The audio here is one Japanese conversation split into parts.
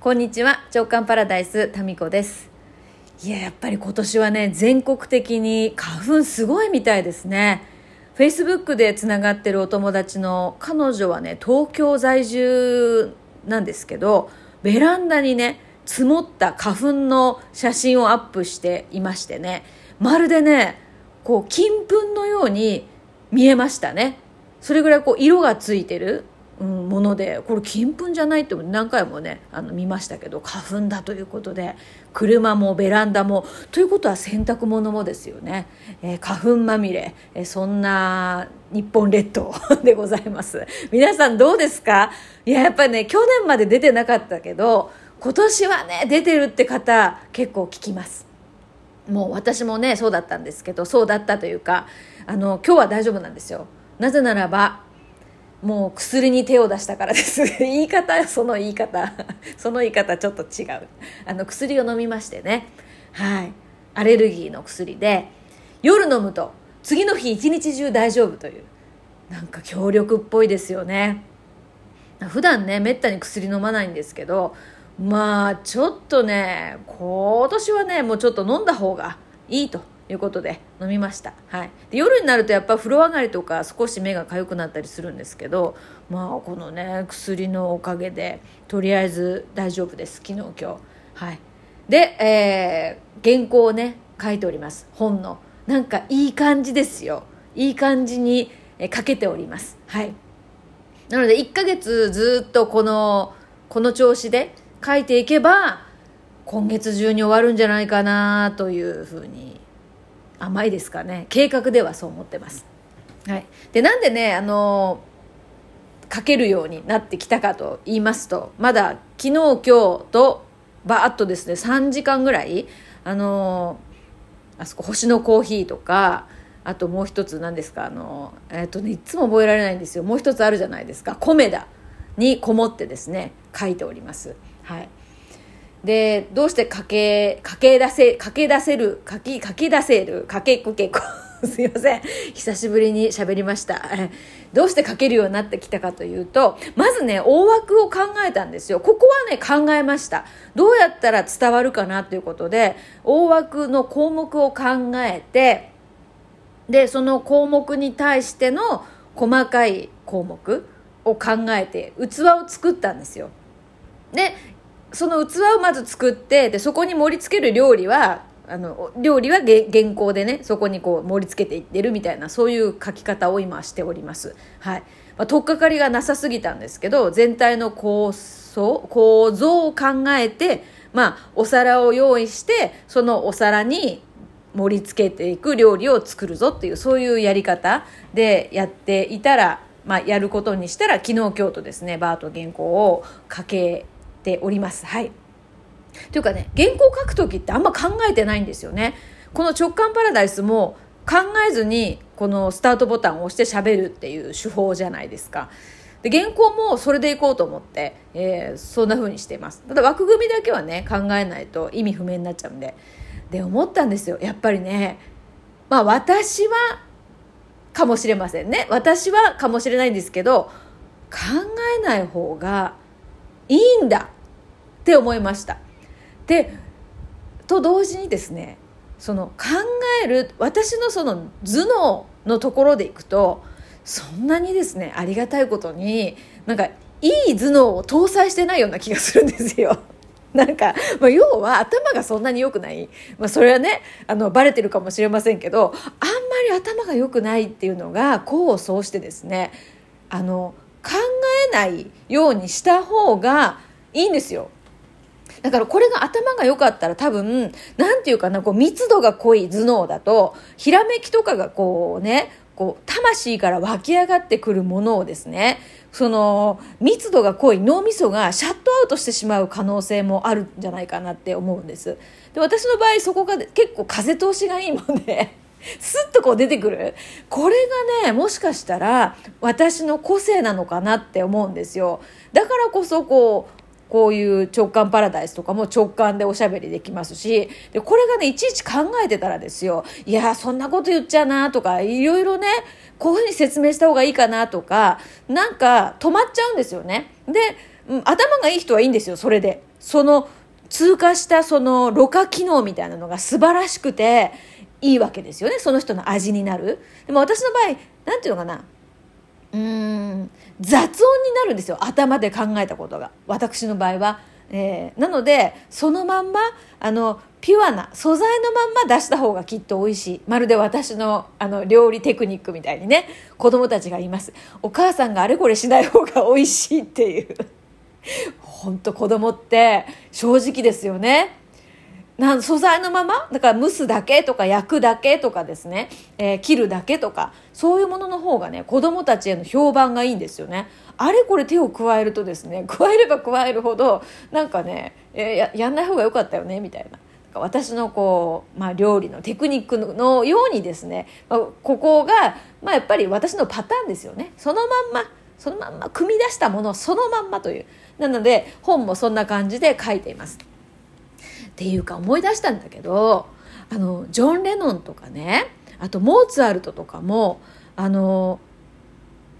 こんにちは直感パラダイスタミコです。いややっぱり今年はね全国的に花粉すごいみたいですね。フェイスブックでつながってるお友達の彼女はね東京在住なんですけどベランダにね積もった花粉の写真をアップしていましてねまるでねこう金粉のように見えましたね。それぐらいこう色がついてる、ものでこれ金粉じゃないって何回もねあの見ましたけど花粉だということで車もベランダもということは洗濯物もですよね、えー、花粉まみれ、えー、そんな日本列島 でございます。皆さんどうですか？いややっぱりね去年まで出てなかったけど今年はね出てるって方結構聞きます。もう私もねそうだったんですけどそうだったというかあの今日は大丈夫なんですよ。なぜならばもう薬に手を出したからです。言い方その言い方。その言い方ちょっと違う。あの薬を飲みましてね。はい。アレルギーの薬で夜飲むと次の日一日中大丈夫というなんか強力っぽいですよね。普段ねめったに薬飲まないんですけどまあちょっとね今年はねもうちょっと飲んだ方がいいと。いうことで飲みました、はい、で夜になるとやっぱ風呂上がりとか少し目が痒くなったりするんですけどまあこのね薬のおかげでとりあえず大丈夫です。昨日今日。はい。で、えー、原稿をね書いております。本の。なんかいい感じですよ。いい感じに書けております。はい。なので1ヶ月ずっとこのこの調子で書いていけば今月中に終わるんじゃないかなというふうに甘いですかね。計画ではそう思ってます、はい、でなんでねあの書けるようになってきたかと言いますとまだ昨日今日とバーッとですね3時間ぐらいあのあそこ星のコーヒーとかあともう一つ何ですかあの、えっ、ー、とねいつも覚えられないんですよ。もう一つあるじゃないですか。コメダにこもってですね書いております。はい。でどうして駆け駆け出せ駆け出せる書き書き出せる書けっこけこ すいません。久しぶりに喋りました。どうして書けるようになってきたかというとまずね大枠を考えたんですよ。ここはね考えました。どうやったら伝わるかなということで大枠の項目を考えてでその項目に対しての細かい項目を考えて器を作ったんですよ。でその器をまず作ってでそこに盛り付ける料理はあの料理は原稿でねそこにこう盛り付けていってるみたいなそういう書き方を今しております。はいまあ、取っかかりがなさすぎたんですけど全体の構想構造を考えて、まあ、お皿を用意してそのお皿に盛り付けていく料理を作るぞっていうそういうやり方でやっていたら、まあ、やることにしたら昨日今日とですねバート原稿をかけております。はい。というかね、原稿書く時ってあんま考えてないんですよね。この直感パラダイスも考えずにこのスタートボタンを押して喋るっていう手法じゃないですか。で原稿もそれでいこうと思って、えー、そんな風にしていますただ枠組みだけはね考えないと意味不明になっちゃうんでで思ったんですよやっぱりねまあ私はかもしれませんね私はかもしれないんですけど考えない方がいいんだって思いました。でと同時にですねその考える私のその頭脳のところでいくとそんなにですねありがたいことになんかいい頭脳を搭載してないような気がするんですよ。なんか、まあ、要は頭がそんなに良くない。まあ、それはね、あの、バレてるかもしれませんけど、あんまり頭が良くないっていうのが、功を奏してですね、あの、考ないようにした方がいいんですよ。だからこれが頭が良かったら多分、なんていうかな、こう密度が濃い頭脳だと、ひらめきとかがこうね、こう、魂から湧き上がってくるものをですね、その、密度が濃い脳みそがシャットアウトしてしまう可能性もあるんじゃないかなって思うんです。で、私の場合そこが結構風通しがいいもんで、スッとこう出てくる。これがね、もしかしたら私の個性なのかなって思うんですよ。だからこそこう、こういう直感パラダイスとかも直感でおしゃべりできますし、で、これがね、いちいち考えてたらですよ、いや、そんなこと言っちゃうなとか、いろいろね、こういうふうに説明した方がいいかなとか、なんか止まっちゃうんですよね。で、頭がいい人はいいんですよそれでその通過したそのろ過機能みたいなのが素晴らしくていいわけですよねその人の味になる。でも私の場合なんていうのかな。うーん雑音になるんですよ頭で考えたことが。私の場合は、えーなのでそのまんまあのピュアな素材のまんま出した方がきっと美味しい。まるで私のあの料理テクニックみたいにね子供たちが言います。お母さんがあれこれしない方が美味しいっていう。本当子供って正直ですよね。な素材のまま？だから蒸すだけとか焼くだけとかですね、えー切るだけとか。そういうものの方がね子供たちへの評判がいいんですよね。あれこれ手を加えるとですね 加えれば加えるほどなんかね、えーやんない方が良かったよねみたいな。私のこう、まあ、料理のテクニックのようにですね、まあ、ここが、まあ、やっぱり私のパターンですよね。そのまんまそのまんま組み出したものそのまんまという。なので本もそんな感じで書いています。っていうか思い出したんだけどあのジョン・レノンとかねあとモーツァルトとかもあの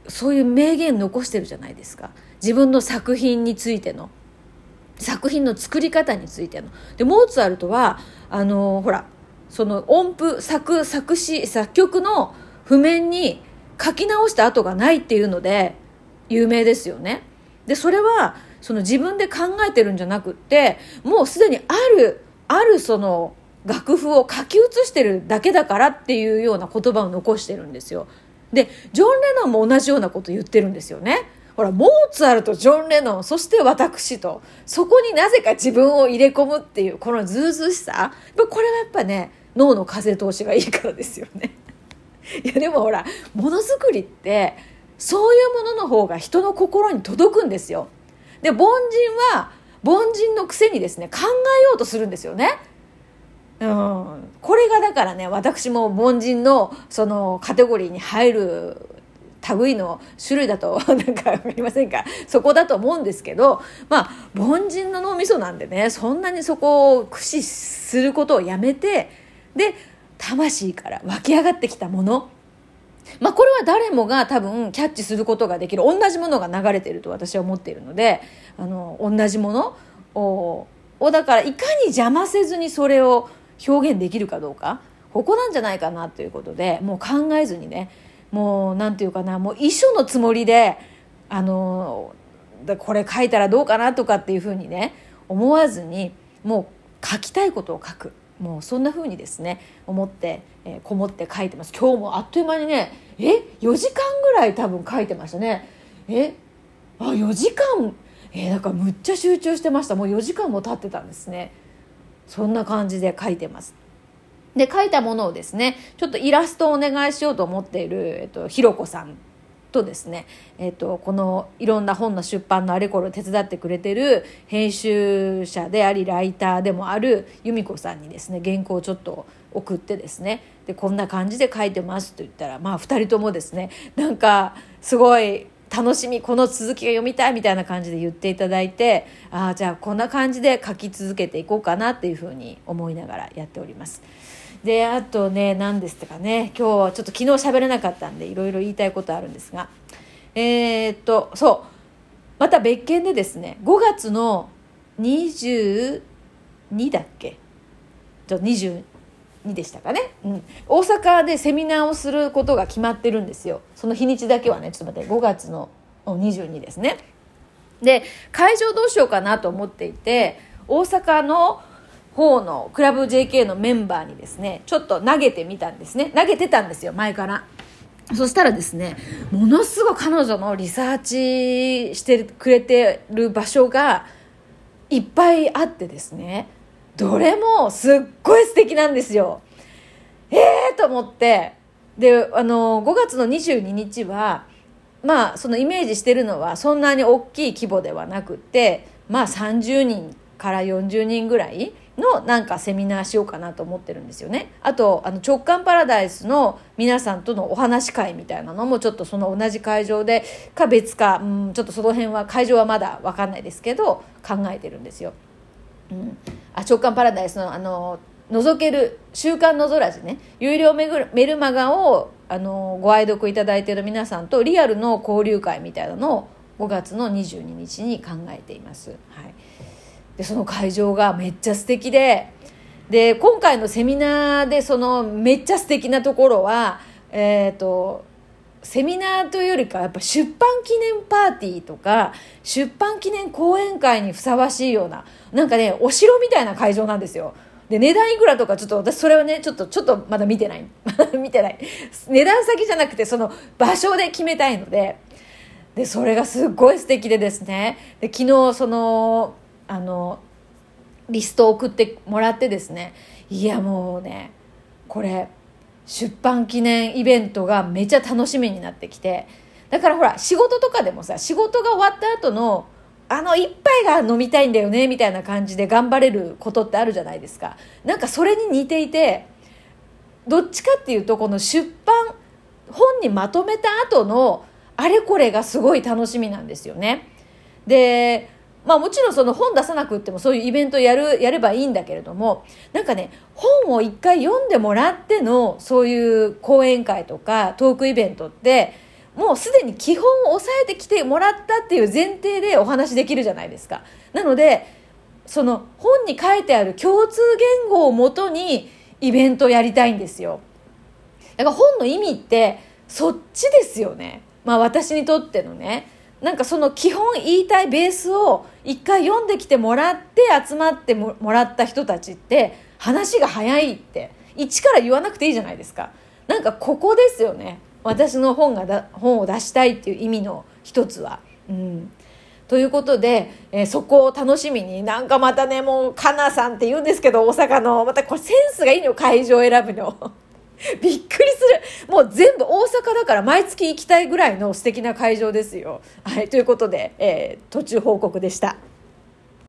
そういう名言残してるじゃないですか自分の作品についての作品の作り方についての。でモーツァルトはあのほらその音符作作詞作曲の譜面に書き直した跡がないっていうので有名ですよね。でそれはその自分で考えてるんじゃなくってもうすでにあるあるその楽譜を書き写してるだけだからっていうような言葉を残してるんですよ。でジョン・レノンも同じようなこと言ってるんですよね。ほらモーツァルトジョン・レノンそして私とそこになぜか自分を入れ込むっていうこのずうずうしさこれはやっぱね脳の風通しがいいからですよね。いやでもほらものづくりってそういうものの方が人の心に届くんですよ。で凡人は凡人のくせにですね考えようとするんですよね。うん、これがだからね私も凡人のそのカテゴリーに入る類の種類だと なんか分かりませんか？そこだと思うんですけどまあ凡人の脳みそなんでねそんなにそこを駆使することをやめてで魂から湧き上がってきたもの。まあ、これは誰もが多分キャッチすることができる同じものが流れてると私は思っているのであの同じものををだからいかに邪魔せずにそれを表現できるかどうかここなんじゃないかなということでもう考えずにねもうなんていうかなもう遺書のつもりであのこれ書いたらどうかなとかっていうふうにね思わずにもう書きたいことを書く。もうそんな風にですね思って、えーこもって書いてます。今日もあっという間にねえ？4時間ぐらい多分書いてましたね。え？あ4時間？えーだかむっちゃ集中してました。もう4時間も経ってたんですね。そんな感じで書いてます。で書いたものをですねちょっとイラストをお願いしようと思っている、えっと、ひろこさんとですね、えっと、このいろんな本の出版のあれこれ手伝ってくれてる編集者でありライターでもある由美子さんにですね原稿をちょっと送ってですねでこんな感じで書いてますと言ったらまあ2人ともですねなんかすごい楽しみこの続きが読みたいみたいな感じで言っていただいてああじゃあこんな感じで書き続けていこうかなっていうふうに思いながらやっております。であとね何ですかね。今日はちょっと昨日喋れなかったんでいろいろ言いたいことあるんですが。えーっとそう。また別件でですね5月の22だっけ？ちょ22でしたかね、うん、大阪でセミナーをすることが決まってるんですよ。その日にちだけはねちょっと待って5月の22ですね。で会場どうしようかなと思っていて大阪の方のクラブ JK のメンバーにですねちょっと投げてみたんですね。投げてたんですよ前から。そしたらですねものすごい彼女のリサーチしてくれてる場所がいっぱいあってですねどれもすっごい素敵なんですよ。ええー、と思って。であの5月の22日はまあそのイメージしてるのはそんなに大きい規模ではなくてまあ30人から40人ぐらいのなんかセミナーしようかなと思ってるんですよね。あとあの直感パラダイスの皆さんとのお話会みたいなのもちょっとその同じ会場でか別か、うん、ちょっとその辺は会場はまだ分かんないですけど考えてるんですよ。うん、あ直感パラダイスのあの覗ける「週刊のぞらじね」有料メルマガをあのご愛読いただいている皆さんとリアルの交流会みたいなのを5月の22日に考えています、はい、でその会場がめっちゃ素敵でで今回のセミナーでそのめっちゃ素敵なところはえっ、ー、とセミナーというよりかやっぱ出版記念パーティーとか出版記念講演会にふさわしいようななんかねお城みたいな会場なんですよ。で値段いくらとかちょっと私それはねちょっとちょっとまだ見てない。ま だ見てない。値段先じゃなくてその場所で決めたいので。でそれがすっごい素敵でですね。で昨日そのあのリストを送ってもらってですね。いやもうねこれ出版記念イベントがめちゃ楽しみになってきて。だからほら仕事とかでもさ仕事が終わった後のあの一杯が飲みたいんだよねみたいな感じで頑張れることってあるじゃないですか。なんかそれに似ていてどっちかっていうとこの出版本にまとめた後のあれこれがすごい楽しみなんですよね。でまあもちろんその本出さなくってもそういうイベントやる、やればいいんだけれども、なんかね、本を一回読んでもらってのそういう講演会とかトークイベントって、もうすでに基本を押さえてきてもらったっていう前提でお話できるじゃないですか。なので、その本に書いてある共通言語をもとにイベントやりたいんですよ。だから本の意味ってそっちですよね。まあ私にとってのね。なんかその基本言いたいベースを一回読んできてもらって集まってもらった人たちって話が早いって一から言わなくていいじゃないですかなんかここですよね私の本がだ本を出したいっていう意味の一つは。うんということで、えー、そこを楽しみになんかまたねもうかなさんって言うんですけど大阪のまたこれセンスがいいの会場選ぶの。びっくりする。もう全部大阪だから毎月行きたいぐらいの素敵な会場ですよ。はい、ということで、えー、途中報告でした。